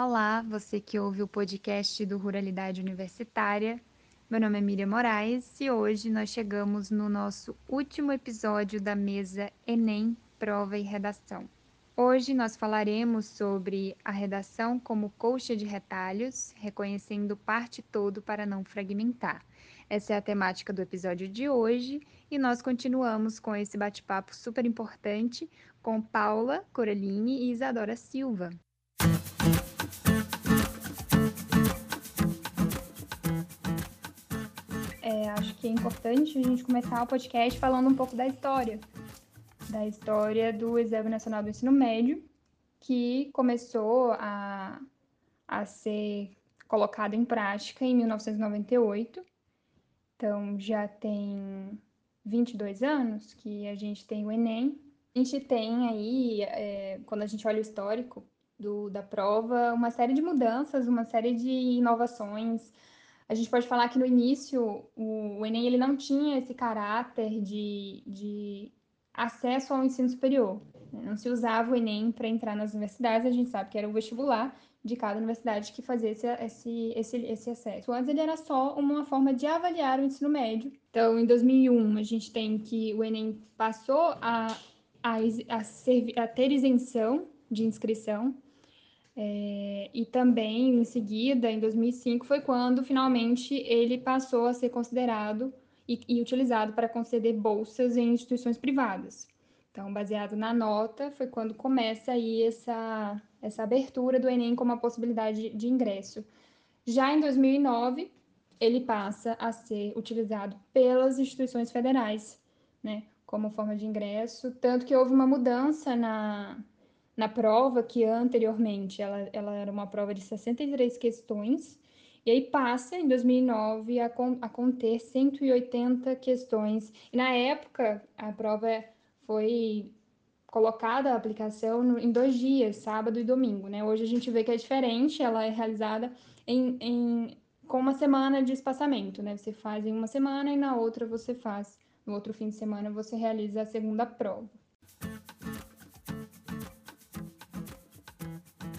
Olá, você que ouve o podcast do Ruralidade Universitária. Meu nome é Miriam Moraes e hoje nós chegamos no nosso último episódio da mesa Enem, Prova e Redação. Hoje nós falaremos sobre a redação como colcha de retalhos, reconhecendo parte todo para não fragmentar. Essa é a temática do episódio de hoje e nós continuamos com esse bate-papo super importante com Paula Coraline e Isadora Silva. Que é importante a gente começar o podcast falando um pouco da história, da história do Exame Nacional do Ensino Médio, que começou a, a ser colocado em prática em 1998. Então, já tem 22 anos que a gente tem o Enem. A gente tem aí, é, quando a gente olha o histórico do, da prova, uma série de mudanças, uma série de inovações. A gente pode falar que no início o, Enem ele não tinha esse caráter de, de acesso ao ensino superior. Né? Não se usava o Enem para entrar nas universidades, a gente sabe que era o vestibular de cada universidade que fazia esse, esse, esse, esse acesso. Antes ele era só uma forma de avaliar o ensino médio. Então, em 2001, a gente tem que o Enem passou a, a, a, ser, a ter isenção de inscrição. É, e também, em seguida, em 2005, foi quando finalmente ele passou a ser considerado e, e utilizado para conceder bolsas em instituições privadas. Então, baseado na nota, foi quando começa aí essa, essa abertura do Enem como uma possibilidade de ingresso. Já em 2009, ele passa a ser utilizado pelas instituições federais, né, como forma de ingresso, tanto que houve uma mudança na, na prova, que anteriormente ela, ela era uma prova de 63 questões, e aí passa, em 2009, a, con a conter 180 questões. E na época, a prova foi colocada a aplicação no, em dois dias, sábado e domingo, né? Hoje a gente vê que é diferente, ela é realizada em, em, com uma semana de espaçamento, né? Você faz em uma semana e na outra você faz, no outro fim de semana você realiza a segunda prova.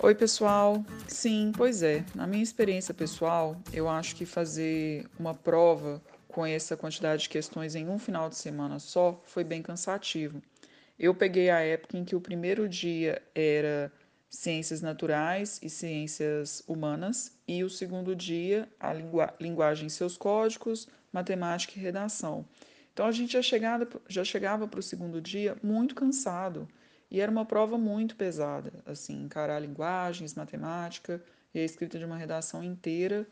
Oi, pessoal. Sim, pois é. Na minha experiência pessoal, eu acho que fazer uma prova com essa quantidade de questões em um final de semana só foi bem cansativo. Eu peguei a época em que o primeiro dia era ciências naturais e ciências humanas, e o segundo dia, a linguagem e seus códigos, matemática e redação. Então a gente já, chegava, já chegava para o segundo dia muito cansado, e era uma prova muito pesada, assim, encarar linguagens, matemática e a escrita de uma redação inteira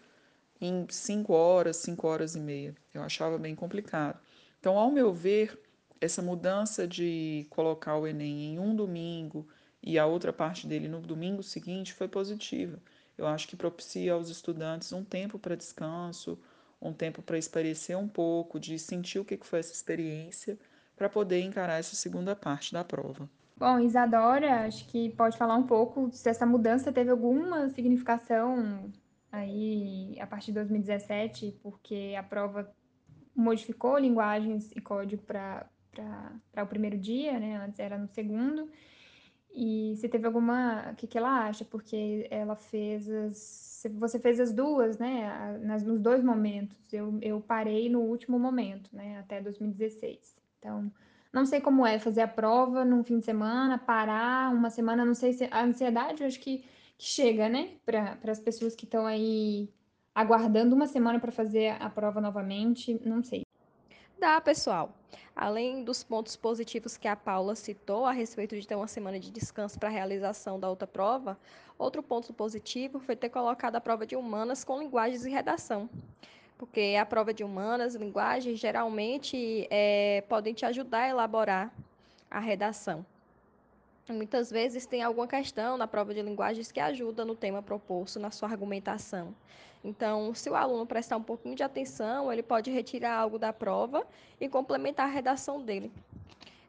em cinco horas, cinco horas e meia. Eu achava bem complicado. Então, ao meu ver, essa mudança de colocar o Enem em um domingo e a outra parte dele no domingo seguinte foi positiva. Eu acho que propicia aos estudantes um tempo para descanso, um tempo para esparecer um pouco, de sentir o que foi essa experiência, para poder encarar essa segunda parte da prova. Bom, Isadora, acho que pode falar um pouco se essa mudança teve alguma significação aí a partir de 2017, porque a prova modificou linguagens e código para o primeiro dia, né? Antes era no segundo. E se teve alguma. O que, que ela acha? Porque ela fez as. Você fez as duas, né? Nas, nos dois momentos. Eu, eu parei no último momento, né? Até 2016. Então, não sei como é fazer a prova num fim de semana, parar uma semana, não sei se. A ansiedade, eu acho que, que chega, né? Para as pessoas que estão aí aguardando uma semana para fazer a prova novamente, não sei. Dá, pessoal. Além dos pontos positivos que a Paula citou a respeito de ter uma semana de descanso para a realização da outra prova, outro ponto positivo foi ter colocado a prova de humanas com linguagens e redação. Porque a prova de humanas linguagens geralmente é, podem te ajudar a elaborar a redação. Muitas vezes tem alguma questão na prova de linguagens que ajuda no tema proposto, na sua argumentação. Então, se o aluno prestar um pouquinho de atenção, ele pode retirar algo da prova e complementar a redação dele.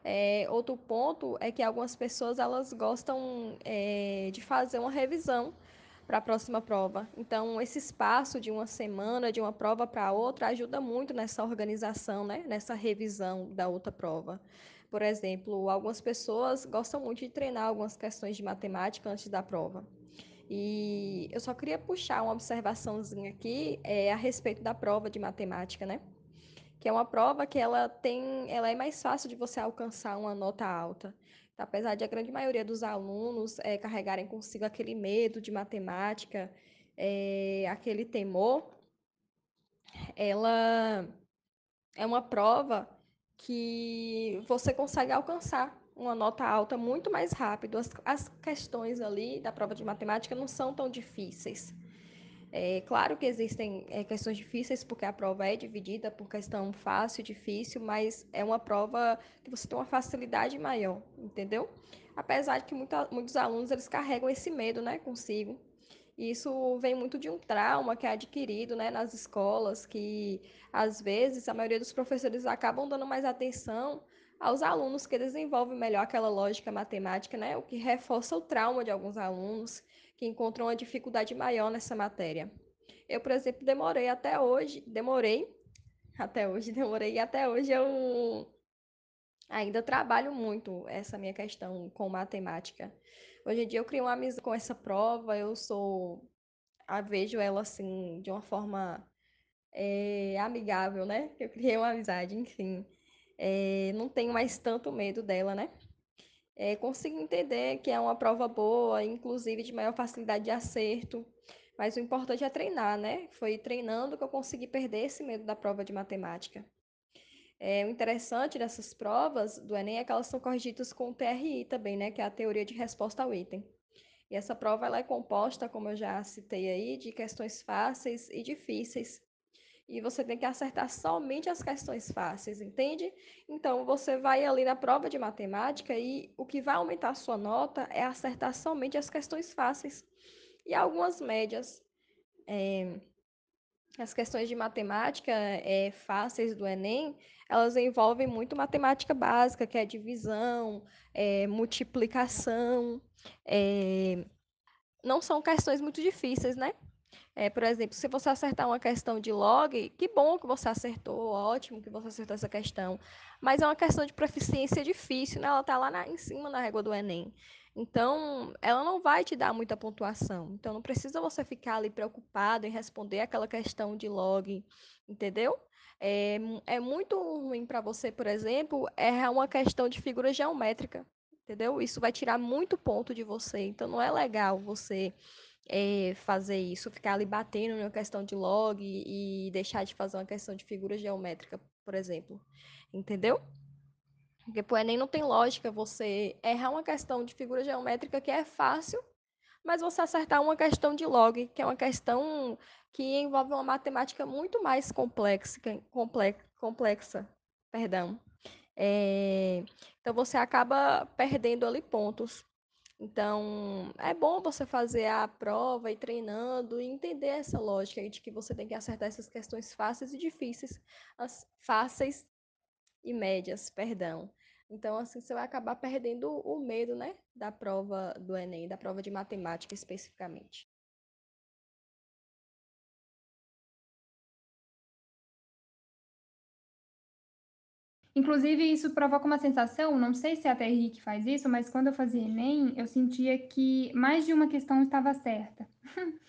É, outro ponto é que algumas pessoas elas gostam é, de fazer uma revisão para a próxima prova. Então, esse espaço de uma semana, de uma prova para outra, ajuda muito nessa organização, né? nessa revisão da outra prova. Por exemplo, algumas pessoas gostam muito de treinar algumas questões de matemática antes da prova. E eu só queria puxar uma observaçãozinha aqui é, a respeito da prova de matemática, né? Que é uma prova que ela tem, ela é mais fácil de você alcançar uma nota alta. Apesar de a grande maioria dos alunos é, carregarem consigo aquele medo de matemática, é, aquele temor, ela é uma prova que você consegue alcançar uma nota alta muito mais rápido. As, as questões ali da prova de matemática não são tão difíceis. É claro que existem é, questões difíceis, porque a prova é dividida por questão fácil difícil, mas é uma prova que você tem uma facilidade maior, entendeu? Apesar de que muitos alunos eles carregam esse medo né, consigo. E isso vem muito de um trauma que é adquirido né, nas escolas, que às vezes a maioria dos professores acabam dando mais atenção aos alunos que desenvolvem melhor aquela lógica matemática, né, o que reforça o trauma de alguns alunos que encontram uma dificuldade maior nessa matéria. Eu, por exemplo, demorei até hoje, demorei até hoje, demorei e até hoje eu ainda trabalho muito essa minha questão com matemática. Hoje em dia eu crio uma amizade com essa prova, eu sou. A vejo ela assim, de uma forma é, amigável, né? Eu criei uma amizade, enfim. É, não tenho mais tanto medo dela, né? É, consigo entender que é uma prova boa, inclusive de maior facilidade de acerto, mas o importante é treinar, né? Foi treinando que eu consegui perder esse medo da prova de matemática. É, o interessante dessas provas do Enem é que elas são corrigidas com o TRI também, né? Que é a teoria de resposta ao item. E essa prova ela é composta, como eu já citei aí, de questões fáceis e difíceis. E você tem que acertar somente as questões fáceis, entende? Então, você vai ali na prova de matemática e o que vai aumentar a sua nota é acertar somente as questões fáceis. E algumas médias. É, as questões de matemática é, fáceis do Enem, elas envolvem muito matemática básica, que é divisão, é, multiplicação. É, não são questões muito difíceis, né? É, por exemplo, se você acertar uma questão de log, que bom que você acertou, ótimo que você acertou essa questão. Mas é uma questão de proficiência difícil, né? Ela está lá na, em cima na régua do Enem. Então, ela não vai te dar muita pontuação. Então, não precisa você ficar ali preocupado em responder aquela questão de log, entendeu? É, é muito ruim para você, por exemplo, errar uma questão de figura geométrica, entendeu? Isso vai tirar muito ponto de você. Então, não é legal você é, fazer isso, ficar ali batendo numa questão de log e deixar de fazer uma questão de figura geométrica, por exemplo. Entendeu? Porque pro Enem não tem lógica você errar uma questão de figura geométrica que é fácil, mas você acertar uma questão de log, que é uma questão que envolve uma matemática muito mais complexa, complexa, complexa perdão. É, então você acaba perdendo ali pontos. Então, é bom você fazer a prova e treinando e entender essa lógica de que você tem que acertar essas questões fáceis e difíceis, as fáceis e médias, perdão. Então, assim, você vai acabar perdendo o medo, né, da prova do Enem, da prova de matemática especificamente. Inclusive, isso provoca uma sensação, não sei se é a TRI que faz isso, mas quando eu fazia Enem, eu sentia que mais de uma questão estava certa.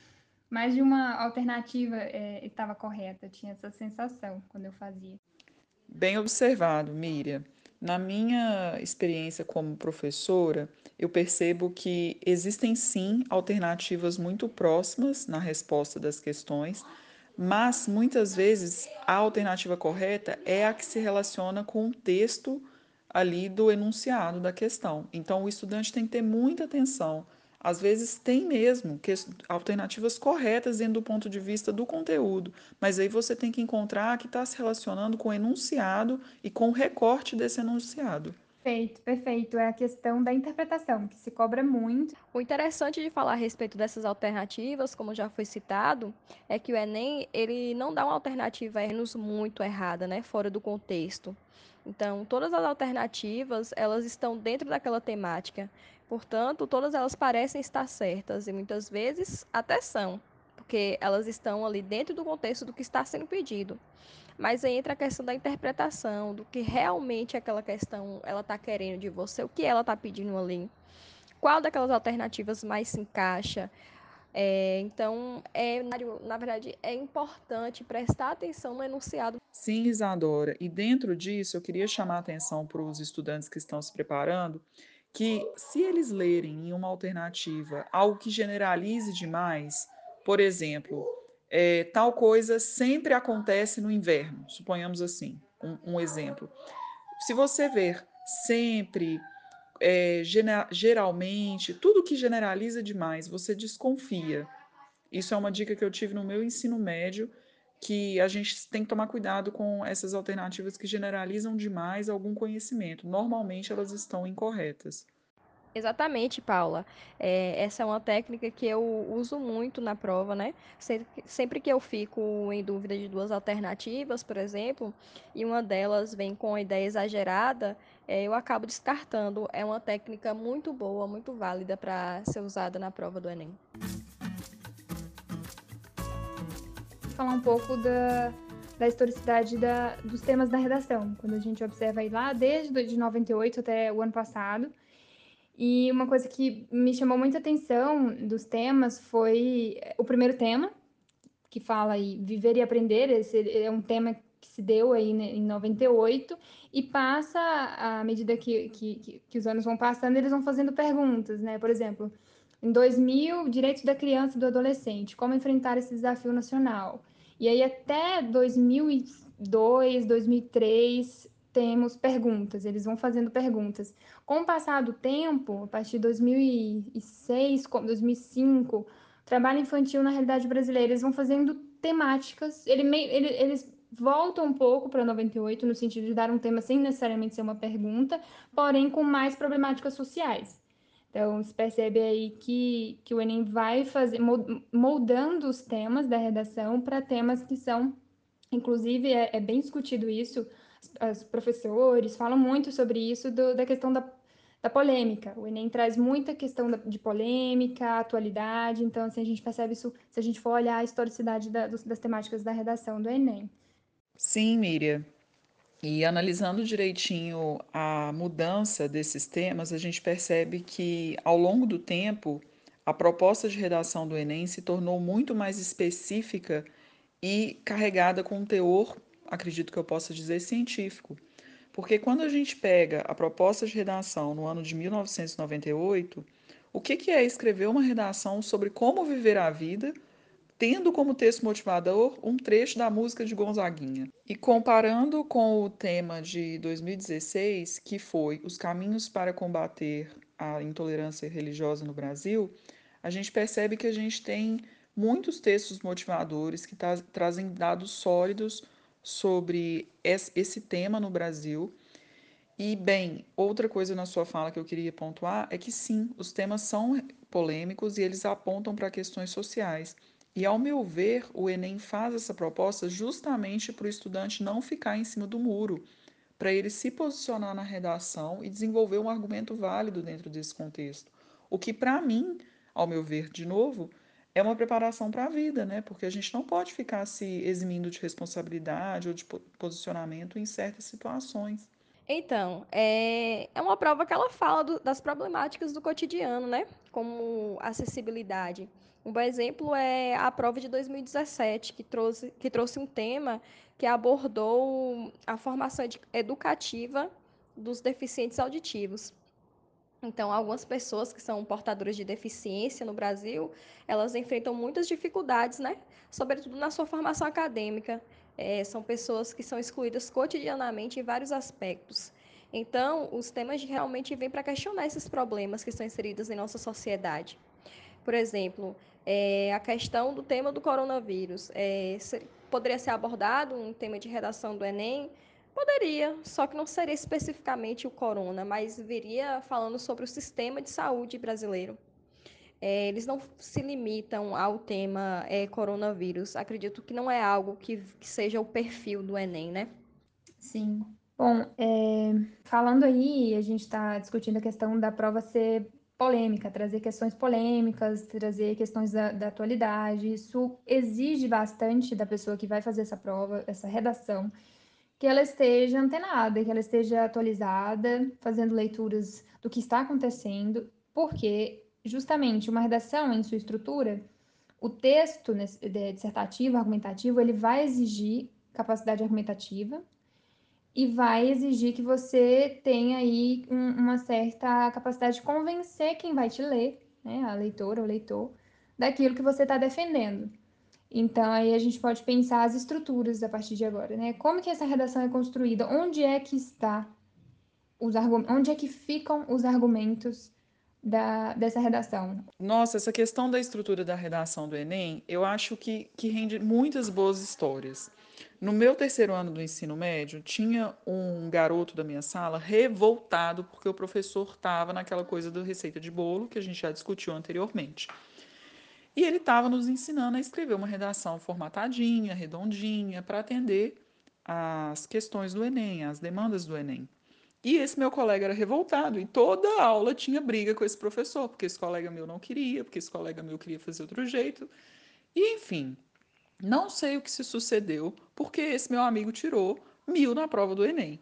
mais de uma alternativa é, estava correta. Tinha essa sensação quando eu fazia. Bem observado, Miriam. Na minha experiência como professora, eu percebo que existem sim alternativas muito próximas na resposta das questões, mas muitas vezes a alternativa correta é a que se relaciona com o texto ali do enunciado da questão. Então o estudante tem que ter muita atenção. Às vezes tem mesmo que, alternativas corretas dentro do ponto de vista do conteúdo, mas aí você tem que encontrar que está se relacionando com o enunciado e com o recorte desse enunciado. Perfeito, perfeito. É a questão da interpretação, que se cobra muito. O interessante de falar a respeito dessas alternativas, como já foi citado, é que o Enem, ele não dá uma alternativa menos muito errada, né, fora do contexto. Então, todas as alternativas, elas estão dentro daquela temática. Portanto, todas elas parecem estar certas e muitas vezes até são, porque elas estão ali dentro do contexto do que está sendo pedido. Mas aí entra a questão da interpretação, do que realmente aquela questão ela está querendo de você, o que ela está pedindo ali, qual daquelas alternativas mais se encaixa, É, então, é, na verdade, é importante prestar atenção no enunciado. Sim, Isadora. E dentro disso, eu queria chamar a atenção para os estudantes que estão se preparando que, se eles lerem em uma alternativa algo que generalize demais, por exemplo, é, tal coisa sempre acontece no inverno, suponhamos assim, um, um exemplo. Se você ver sempre, é, geralmente, tudo que generaliza demais, você desconfia. Isso é uma dica que eu tive no meu ensino médio, que a gente tem que tomar cuidado com essas alternativas que generalizam demais algum conhecimento. Normalmente elas estão incorretas. Exatamente, Paula. É, essa é uma técnica que eu uso muito na prova, né? Sempre, que eu fico em dúvida de duas alternativas, por exemplo, e uma delas vem com a ideia exagerada, é, eu acabo descartando. É uma técnica muito boa, muito válida para ser usada na prova do Enem. Falar um pouco da, da historicidade da, dos temas da redação. Quando a gente observa aí lá, desde de 98 até o ano passado, e uma coisa que me chamou muita atenção dos temas foi o primeiro tema, que fala aí viver e aprender, esse é um tema que se deu aí né, em 98 e passa à medida que, que, que, os anos vão passando, eles vão fazendo perguntas, né? Por exemplo, em 2000, direitos da criança e do adolescente, como enfrentar esse desafio nacional. E aí até 2002, 2003, temos perguntas, eles vão fazendo perguntas. Com o passar do tempo, a partir de 2006, 2005, trabalho infantil na realidade brasileira, eles vão fazendo temáticas, ele, ele, eles voltam um pouco para 98, no sentido de dar um tema sem necessariamente ser uma pergunta, porém com mais problemáticas sociais. Então, se percebe aí que, que o Enem vai fazer, moldando os temas da redação para temas que são, inclusive, é, é bem discutido isso, os professores falam muito sobre isso, do, da questão da da polêmica. O Enem traz muita questão de polêmica, atualidade, então assim, a gente percebe isso se a gente for olhar a historicidade da, das temáticas da redação do Enem. Sim, Miriam. E analisando direitinho a mudança desses temas, a gente percebe que ao longo do tempo a proposta de redação do Enem se tornou muito mais específica e carregada com um teor, acredito que eu possa dizer, científico. Porque quando a gente pega a proposta de redação no ano de 1998, o que, que é escrever uma redação sobre como viver a vida, tendo como texto motivador um trecho da música de Gonzaguinha? E comparando com o tema de 2016, que foi Os Caminhos para Combater a Intolerância Religiosa no Brasil, a gente percebe que a gente tem muitos textos motivadores que tra trazem dados sólidos sobre esse tema no Brasil. E, bem, outra coisa na sua fala que eu queria pontuar é que sim, os temas são polêmicos e eles apontam para questões sociais. E, ao meu ver, o Enem faz essa proposta justamente para o estudante não ficar em cima do muro, para ele se posicionar na redação e desenvolver um argumento válido dentro desse contexto. O que, para mim, ao meu ver, de novo, é uma preparação para a vida, né? Porque a gente não pode ficar se eximindo de responsabilidade ou de posicionamento em certas situações. Então, é, é uma prova que ela fala do, das problemáticas do cotidiano, né? Como acessibilidade. Um bom exemplo é a prova de 2017, que trouxe, que trouxe um tema que abordou a formação educativa dos deficientes auditivos. Então, algumas pessoas que são portadoras de deficiência no Brasil, elas enfrentam muitas dificuldades, né? Sobretudo na sua formação acadêmica. É, são pessoas que são excluídas cotidianamente em vários aspectos. Então, os temas realmente vêm para questionar esses problemas que estão inseridos em nossa sociedade. Por exemplo, é, a questão do tema do coronavírus. É, poderia ser abordado um tema de redação do Enem, Poderia, só que não seria especificamente o corona, mas viria falando sobre o sistema de saúde brasileiro. É, eles não se limitam ao tema é, coronavírus. Acredito que não é algo que, que seja o perfil do Enem, né? Sim. Bom, é, falando aí, a gente está discutindo a questão da prova ser polêmica, trazer questões polêmicas, trazer questões da, da atualidade. Isso exige bastante da pessoa que vai fazer essa prova, essa redação que ela esteja antenada, que ela esteja atualizada, fazendo leituras do que está acontecendo, porque justamente uma redação em sua estrutura, o texto dissertativo, argumentativo, ele vai exigir capacidade argumentativa e vai exigir que você tenha aí um, uma certa capacidade de convencer quem vai te ler, né, a leitora, o leitor, daquilo que você está defendendo. Então, aí a gente pode pensar as estruturas a partir de agora, né? Como que essa redação é construída? Onde é que está os argumentos? Onde é que ficam os argumentos da, dessa redação? Nossa, essa questão da estrutura da redação do Enem, eu acho que, que rende muitas boas histórias. No meu terceiro ano do ensino médio, tinha um garoto da minha sala revoltado porque o professor estava naquela coisa da receita de bolo que a gente já discutiu anteriormente. E ele estava nos ensinando a escrever uma redação formatadinha, redondinha, para atender às questões do Enem, às demandas do Enem. E esse meu colega era revoltado e toda aula tinha briga com esse professor, porque esse colega meu não queria, porque esse colega meu queria fazer outro jeito. E enfim, não sei o que se sucedeu, porque esse meu amigo tirou mil na prova do Enem.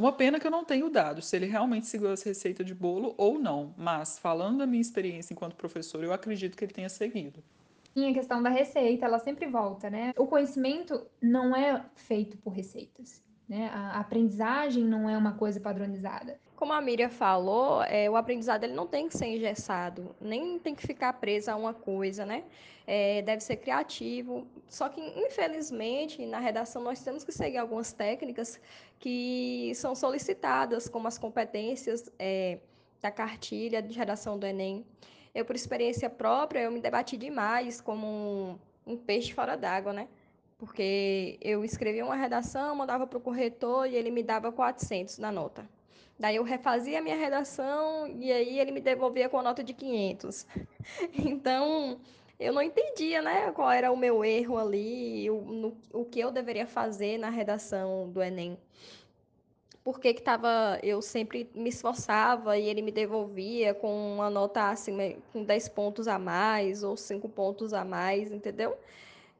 É uma pena que eu não tenho dado se ele realmente seguiu essa receita de bolo ou não, mas falando da minha experiência enquanto professor, eu acredito que ele tenha seguido. E a questão da receita, ela sempre volta, né? O conhecimento não é feito por receitas. Né? A aprendizagem não é uma coisa padronizada. Como a Miriam falou, é, o aprendizado ele não tem que ser engessado, nem tem que ficar preso a uma coisa, né? É, deve ser criativo. Só que, infelizmente, na redação nós temos que seguir algumas técnicas que são solicitadas, como as competências é, da cartilha de redação do Enem. Eu, por experiência própria, eu me debati demais como um, um peixe fora d'água, né? porque eu escrevia uma redação, mandava para o corretor e ele me dava 400 na nota. Daí eu refazia a minha redação e aí ele me devolvia com a nota de 500. Então, eu não entendia, né, qual era o meu erro ali, o, no, o que eu deveria fazer na redação do Enem. Por que que tava, eu sempre me esforçava e ele me devolvia com uma nota assim, com 10 pontos a mais ou 5 pontos a mais, entendeu?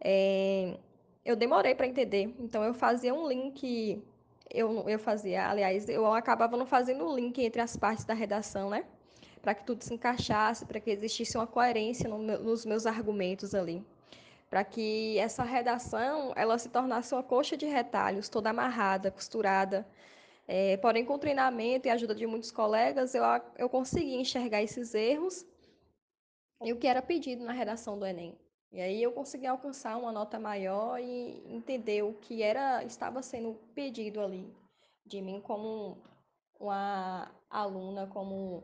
É, eu demorei para entender. Então eu fazia um link, eu, eu fazia, aliás, eu acabava não fazendo um link entre as partes da redação, né? Para que tudo se encaixasse, para que existisse uma coerência no, nos meus argumentos ali. Para que essa redação ela se tornasse uma coxa de retalhos, toda amarrada, costurada. É, porém, com treinamento e ajuda de muitos colegas, eu, eu consegui enxergar esses erros e o que era pedido na redação do Enem. E aí eu consegui alcançar uma nota maior e entender o que era estava sendo pedido ali de mim como uma aluna, como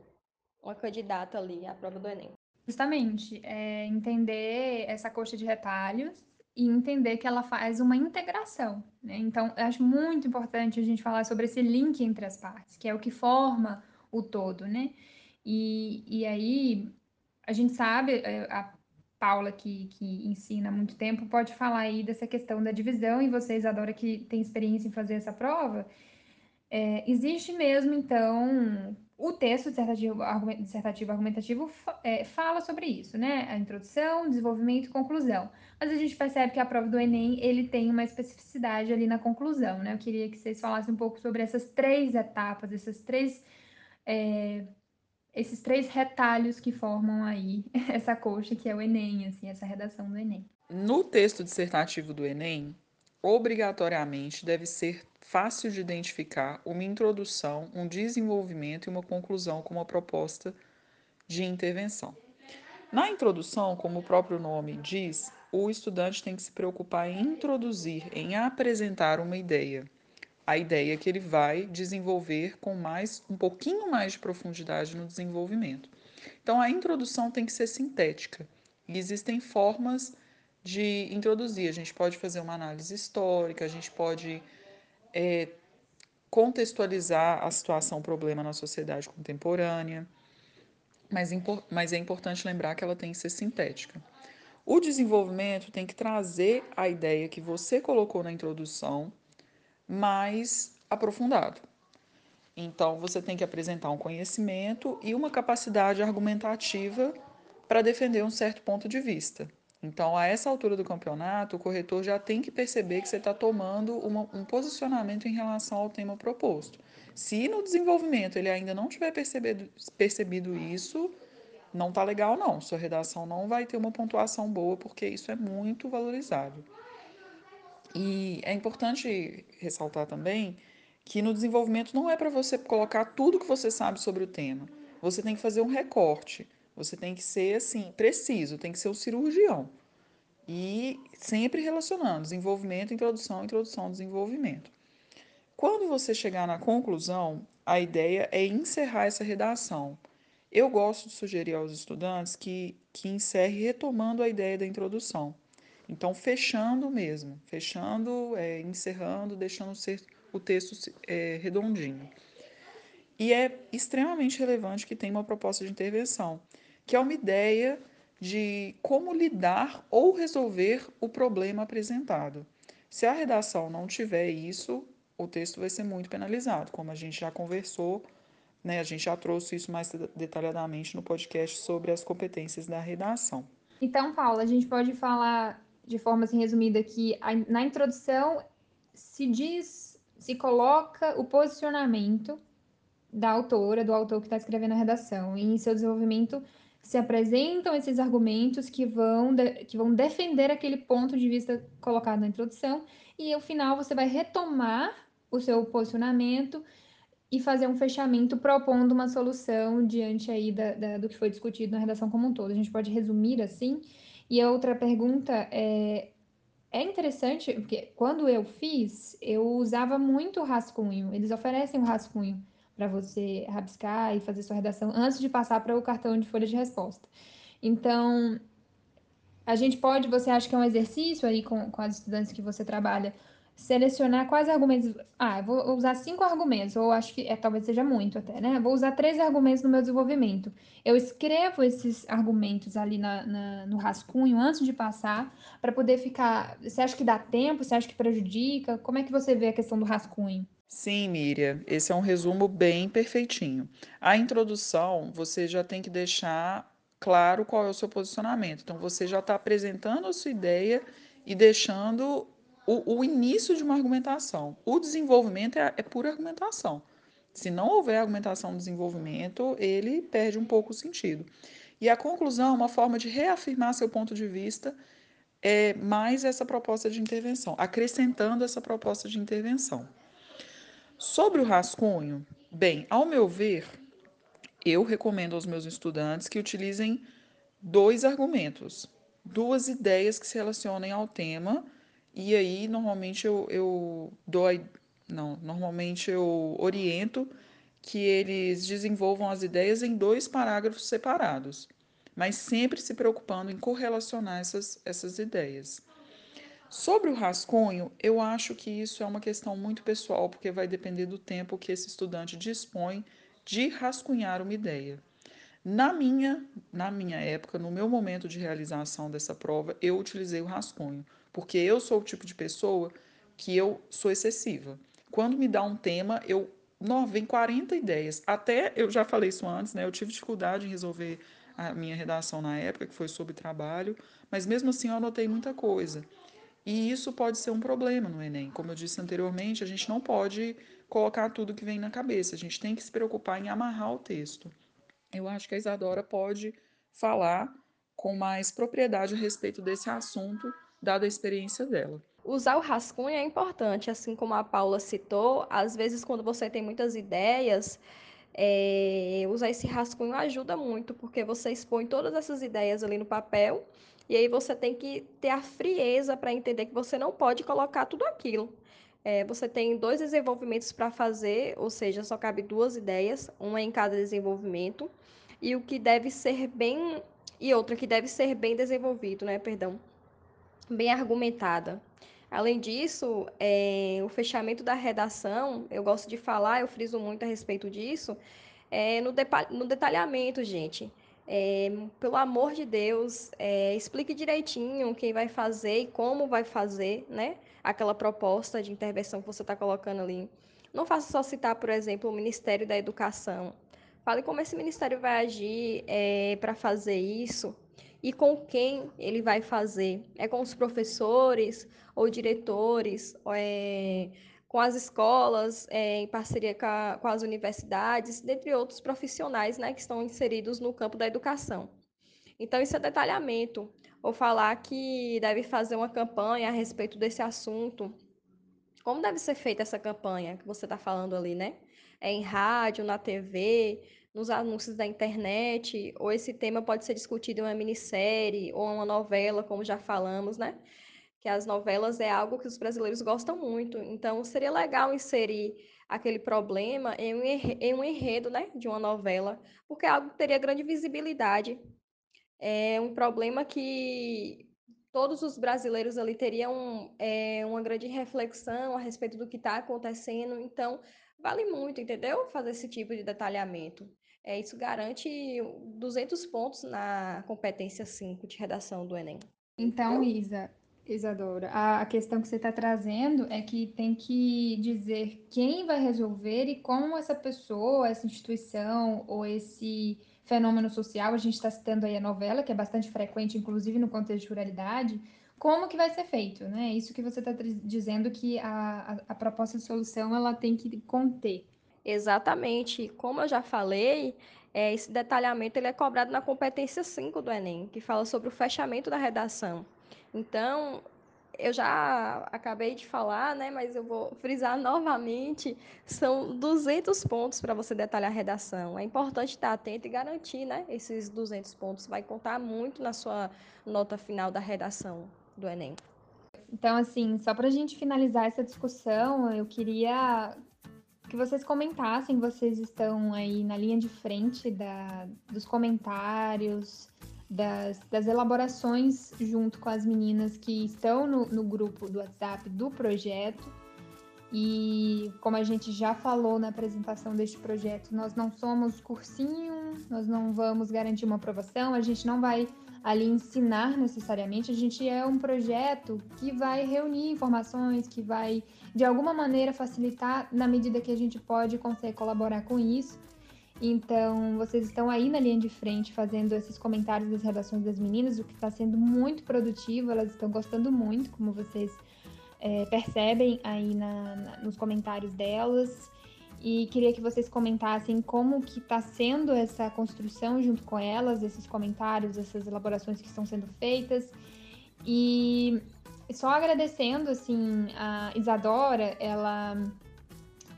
uma candidata ali à prova do Enem. Justamente, é entender essa coxa de retalhos e entender que ela faz uma integração. Né? Então, eu acho muito importante a gente falar sobre esse link entre as partes, que é o que forma o todo, né? E, e aí, a gente sabe, é, a Paula, que, que ensina há muito tempo, pode falar aí dessa questão da divisão, e vocês, Adora, que tem experiência em fazer essa prova, é, existe mesmo, então, o texto dissertativo, dissertativo argumentativo é, fala sobre isso, né? A introdução, desenvolvimento e conclusão. Mas a gente percebe que a prova do Enem, ele tem uma especificidade ali na conclusão, né? Eu queria que vocês falassem um pouco sobre essas três etapas, essas três... É, esses três retalhos que formam aí essa coxa que é o Enem, assim, essa redação do Enem. No texto dissertativo do Enem, obrigatoriamente deve ser fácil de identificar uma introdução, um desenvolvimento e uma conclusão com uma proposta de intervenção. Na introdução, como o próprio nome diz, o estudante tem que se preocupar em introduzir, em apresentar uma ideia a ideia que ele vai desenvolver com mais um pouquinho mais de profundidade no desenvolvimento. Então a introdução tem que ser sintética. E existem formas de introduzir. A gente pode fazer uma análise histórica, a gente pode é, contextualizar a situação, o problema na sociedade contemporânea, mas, mas é importante lembrar que ela tem que ser sintética. O desenvolvimento tem que trazer a ideia que você colocou na introdução mais aprofundado. Então, você tem que apresentar um conhecimento e uma capacidade argumentativa para defender um certo ponto de vista. Então, a essa altura do campeonato, o corretor já tem que perceber que você está tomando uma, um posicionamento em relação ao tema proposto. Se no desenvolvimento ele ainda não tiver percebido, percebido isso, não tá legal não, sua redação não vai ter uma pontuação boa, porque isso é muito valorizado. E é importante ressaltar também que no desenvolvimento não é para você colocar tudo que você sabe sobre o tema. Você tem que fazer um recorte. Você tem que ser assim, preciso, tem que ser um cirurgião. E sempre relacionando desenvolvimento, introdução, introdução, desenvolvimento. Quando você chegar na conclusão, a ideia é encerrar essa redação. Eu gosto de sugerir aos estudantes que, que encerre retomando a ideia da introdução. Então, fechando mesmo, fechando, é, encerrando, deixando o texto é, redondinho. E é extremamente relevante que tenha uma proposta de intervenção, que é uma ideia de como lidar ou resolver o problema apresentado. Se a redação não tiver isso, o texto vai ser muito penalizado, como a gente já conversou, né? A gente já trouxe isso mais detalhadamente no podcast sobre as competências da redação. Então, Paula, a gente pode falar de forma assim, resumida que a, na introdução se diz, se coloca o posicionamento da autora, do autor que está escrevendo a redação, e em seu desenvolvimento se apresentam esses argumentos que vão, de, que vão defender aquele ponto de vista colocado na introdução, e ao final você vai retomar o seu posicionamento e fazer um fechamento propondo uma solução diante aí da, da, do que foi discutido na redação como um todo. A gente pode resumir assim. E a outra pergunta é, é interessante, porque quando eu fiz, eu usava muito rascunho. Eles oferecem o rascunho para você rabiscar e fazer sua redação antes de passar para o cartão de folha de resposta. Então, a gente pode, você acha que é um exercício aí com, com as estudantes que você trabalha, selecionar quais argumentos. Ah, vou usar cinco argumentos, ou acho que é, talvez seja muito até, né? Vou usar três argumentos no meu desenvolvimento. Eu escrevo esses argumentos ali na, na no rascunho antes de passar, para poder ficar. Você acha que dá tempo? Você acha que prejudica? Como é que você vê a questão do rascunho? Sim, Miriam, esse é um resumo bem perfeitinho. A introdução, você já tem que deixar claro qual é o seu posicionamento. Então, você já está apresentando a sua ideia e deixando o, o início de uma argumentação. O desenvolvimento é, é pura argumentação. Se não houver argumentação desenvolvimento, ele perde um pouco o sentido. E a conclusão é uma forma de reafirmar seu ponto de vista é mais essa proposta de intervenção, acrescentando essa proposta de intervenção. Sobre o rascunho, bem, ao meu ver, eu recomendo aos meus estudantes que utilizem dois argumentos, duas ideias que se relacionem ao tema e aí, normalmente eu, eu dou. Não, normalmente eu oriento que eles desenvolvam as ideias em dois parágrafos separados, mas sempre se preocupando em correlacionar essas, essas ideias. Sobre o rascunho, eu acho que isso é uma questão muito pessoal, porque vai depender do tempo que esse estudante dispõe de rascunhar uma ideia. Na minha, na minha época, no meu momento de realização dessa prova, eu utilizei o rascunho porque eu sou o tipo de pessoa que eu sou excessiva. Quando me dá um tema, eu não, vem 40 ideias. Até eu já falei isso antes, né? Eu tive dificuldade em resolver a minha redação na época, que foi sobre trabalho, mas mesmo assim eu anotei muita coisa. E isso pode ser um problema no Enem. Como eu disse anteriormente, a gente não pode colocar tudo que vem na cabeça, a gente tem que se preocupar em amarrar o texto. Eu acho que a Isadora pode falar com mais propriedade a respeito desse assunto dada a experiência dela. Usar o rascunho é importante, assim como a Paula citou, às vezes quando você tem muitas ideias, é, usar esse rascunho ajuda muito, porque você expõe todas essas ideias ali no papel, e aí você tem que ter a frieza para entender que você não pode colocar tudo aquilo. É, você tem dois desenvolvimentos para fazer, ou seja, só cabe duas ideias, uma em cada desenvolvimento, e o que deve ser bem. e outra que deve ser bem desenvolvido, né? Perdão bem argumentada. Além disso, é, o fechamento da redação, eu gosto de falar, eu friso muito a respeito disso, é, no, no detalhamento, gente. É, pelo amor de Deus, é, explique direitinho quem vai fazer e como vai fazer, né? Aquela proposta de intervenção que você está colocando ali. Não faça só citar, por exemplo, o Ministério da Educação. Fale como esse ministério vai agir é, para fazer isso, e com quem ele vai fazer. É com os professores ou diretores, é com as escolas, é, em parceria com, a, com, as universidades, dentre outros profissionais né, que estão inseridos no campo da educação. Então, isso é detalhamento, ou falar que deve fazer uma campanha a respeito desse assunto. Como deve ser feita essa campanha que você está falando ali, né? É em rádio, na TV, nos anúncios da internet, ou esse tema pode ser discutido em uma minissérie ou uma novela, como já falamos, né? Que as novelas é algo que os brasileiros gostam muito. Então, seria legal inserir aquele problema em um, em um enredo, né, de uma novela, porque é algo que teria grande visibilidade é um problema que todos os brasileiros ali teriam é, uma grande reflexão a respeito do que está acontecendo. Então, vale muito, entendeu? Fazer esse tipo de detalhamento. É, isso garante 200 pontos na competência 5 de redação do Enem. Então, Isa, Isadora, a, a questão que você está trazendo é que tem que dizer quem vai resolver e como essa pessoa, essa instituição ou esse fenômeno social, a gente está citando aí a novela, que é bastante frequente, inclusive no contexto de ruralidade, como que vai ser feito, né? Isso que você está dizendo que a, a, a, proposta de solução ela tem que conter. Exatamente. Como eu já falei, é, esse detalhamento ele é cobrado na competência 5 do Enem, que fala sobre o fechamento da redação. Então, eu já acabei de falar, né, mas eu vou frisar novamente, são 200 pontos para você detalhar a redação. É importante estar atento e garantir, né, esses 200 pontos vai contar muito na sua nota final da redação do ENEM. Então, assim, só para a gente finalizar essa discussão, eu queria que vocês comentassem, vocês estão aí na linha de frente da, dos comentários, das, das elaborações junto com as meninas que estão no, no grupo do WhatsApp do projeto. E como a gente já falou na apresentação deste projeto, nós não somos cursinho, nós não vamos garantir uma aprovação, a gente não vai ali ensinar necessariamente, a gente é um projeto que vai reunir informações, que vai de alguma maneira facilitar na medida que a gente pode consegue colaborar com isso. Então, vocês estão aí na linha de frente fazendo esses comentários das redações das meninas, o que está sendo muito produtivo, elas estão gostando muito, como vocês é, percebem aí na, na, nos comentários delas. E queria que vocês comentassem como que está sendo essa construção junto com elas, esses comentários, essas elaborações que estão sendo feitas. E só agradecendo, assim, a Isadora, ela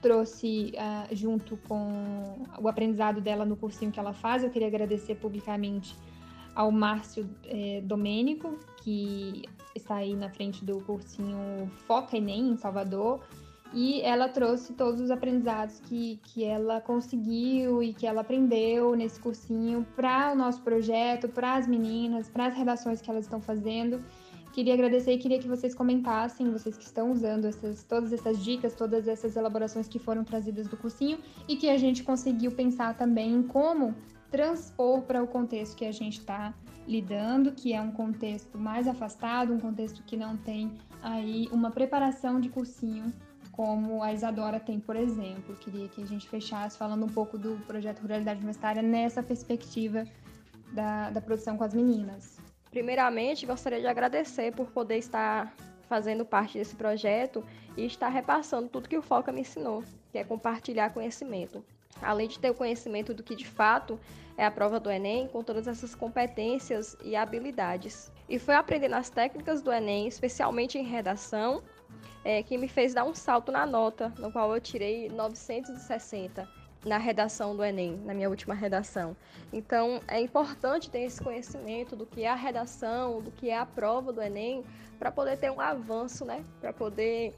trouxe uh, junto com o aprendizado dela no cursinho que ela faz. Eu queria agradecer publicamente ao Márcio eh, Domênico, que está aí na frente do cursinho Foca Enem, em Salvador, e ela trouxe todos os aprendizados que, que ela conseguiu e que ela aprendeu nesse cursinho para o nosso projeto, para as meninas, para as redações que elas estão fazendo. Queria agradecer e queria que vocês comentassem, vocês que estão usando essas, todas essas dicas, todas essas elaborações que foram trazidas do cursinho e que a gente conseguiu pensar também em como transpor para o contexto que a gente está lidando, que é um contexto mais afastado, um contexto que não tem aí uma preparação de cursinho como a Isadora tem, por exemplo. Queria que a gente fechasse falando um pouco do projeto Ruralidade Universitária nessa perspectiva da, da produção com as meninas. Primeiramente, gostaria de agradecer por poder estar fazendo parte desse projeto e estar repassando tudo que o Foca me ensinou, que é compartilhar conhecimento. Além de ter o conhecimento do que de fato é a prova do Enem, com todas essas competências e habilidades. E foi aprendendo as técnicas do Enem, especialmente em redação, é, que me fez dar um salto na nota, no qual eu tirei 960 na redação do Enem, na minha última redação. Então, é importante ter esse conhecimento do que é a redação, do que é a prova do Enem, para poder ter um avanço, né? Para poder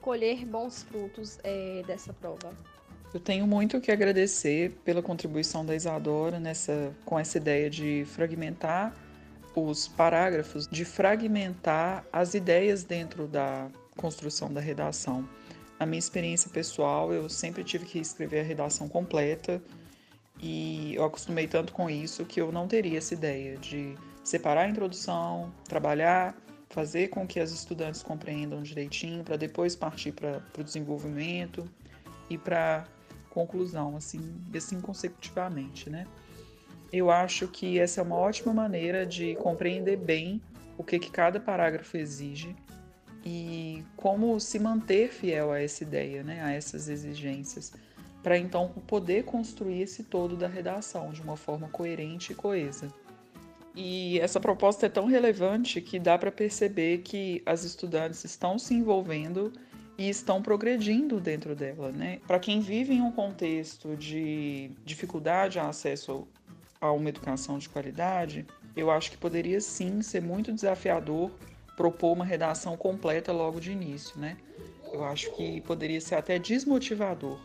colher bons frutos é, dessa prova. Eu tenho muito que agradecer pela contribuição da Isadora nessa, com essa ideia de fragmentar os parágrafos, de fragmentar as ideias dentro da construção da redação. Na minha experiência pessoal, eu sempre tive que escrever a redação completa e eu acostumei tanto com isso que eu não teria essa ideia de separar a introdução, trabalhar, fazer com que as estudantes compreendam direitinho para depois partir para o desenvolvimento e para conclusão, assim, assim consecutivamente, né? Eu acho que essa é uma ótima maneira de compreender bem o que, que cada parágrafo exige e como se manter fiel a essa ideia, né, a essas exigências, para então poder construir esse todo da redação de uma forma coerente e coesa. E essa proposta é tão relevante que dá para perceber que as estudantes estão se envolvendo e estão progredindo dentro dela, né? Para quem vive em um contexto de dificuldade a acesso a uma educação de qualidade, eu acho que poderia sim ser muito desafiador propor uma redação completa logo de início, né? Eu acho que poderia ser até desmotivador.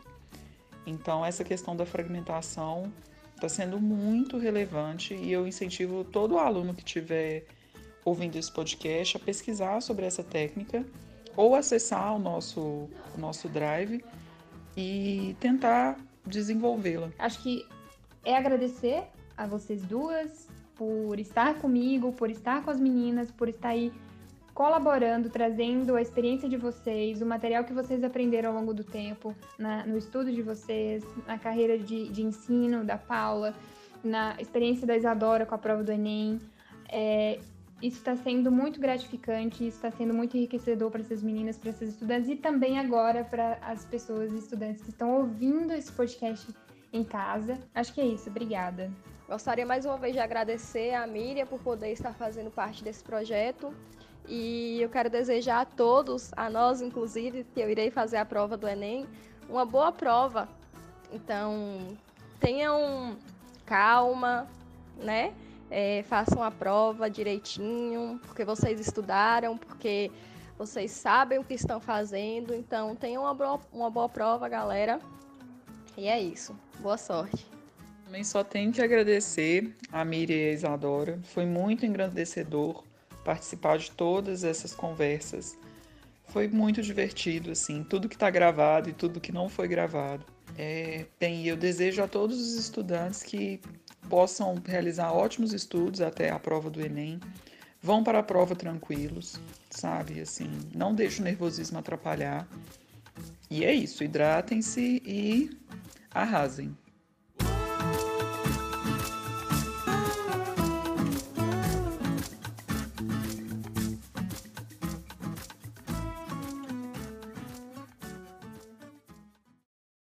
Então, essa questão da fragmentação está sendo muito relevante e eu incentivo todo aluno que estiver ouvindo esse podcast a pesquisar sobre essa técnica ou acessar o nosso, o nosso drive e tentar desenvolvê-la. Acho que é agradecer a vocês duas por estar comigo, por estar com as meninas, por estar aí colaborando, trazendo a experiência de vocês, o material que vocês aprenderam ao longo do tempo, na, no estudo de vocês, na carreira de, de, ensino da Paula, na experiência da Isadora com a prova do Enem. É, isso está sendo muito gratificante, isso está sendo muito enriquecedor para essas meninas, para essas estudantes e também agora para as pessoas, estudantes que estão ouvindo esse podcast em casa. Acho que é isso. Obrigada. Gostaria mais uma vez de agradecer a Miriam por poder estar fazendo parte desse projeto. E eu quero desejar a todos, a nós inclusive, que eu irei fazer a prova do Enem, uma boa prova. Então, tenham calma, né? É, façam a prova direitinho, porque vocês estudaram, porque vocês sabem o que estão fazendo. Então, tenham uma boa, uma boa prova, galera. E é isso. Boa sorte. Também só tenho que agradecer a Miriam e a Isadora. Foi muito engrandecedor participar de todas essas conversas. Foi muito divertido, assim, tudo que está gravado e tudo que não foi gravado. É, bem, eu desejo a todos os estudantes que possam realizar ótimos estudos até a prova do Enem. Vão para a prova tranquilos, sabe? Assim, não deixe o nervosismo atrapalhar. E é isso, hidratem-se e arrasem.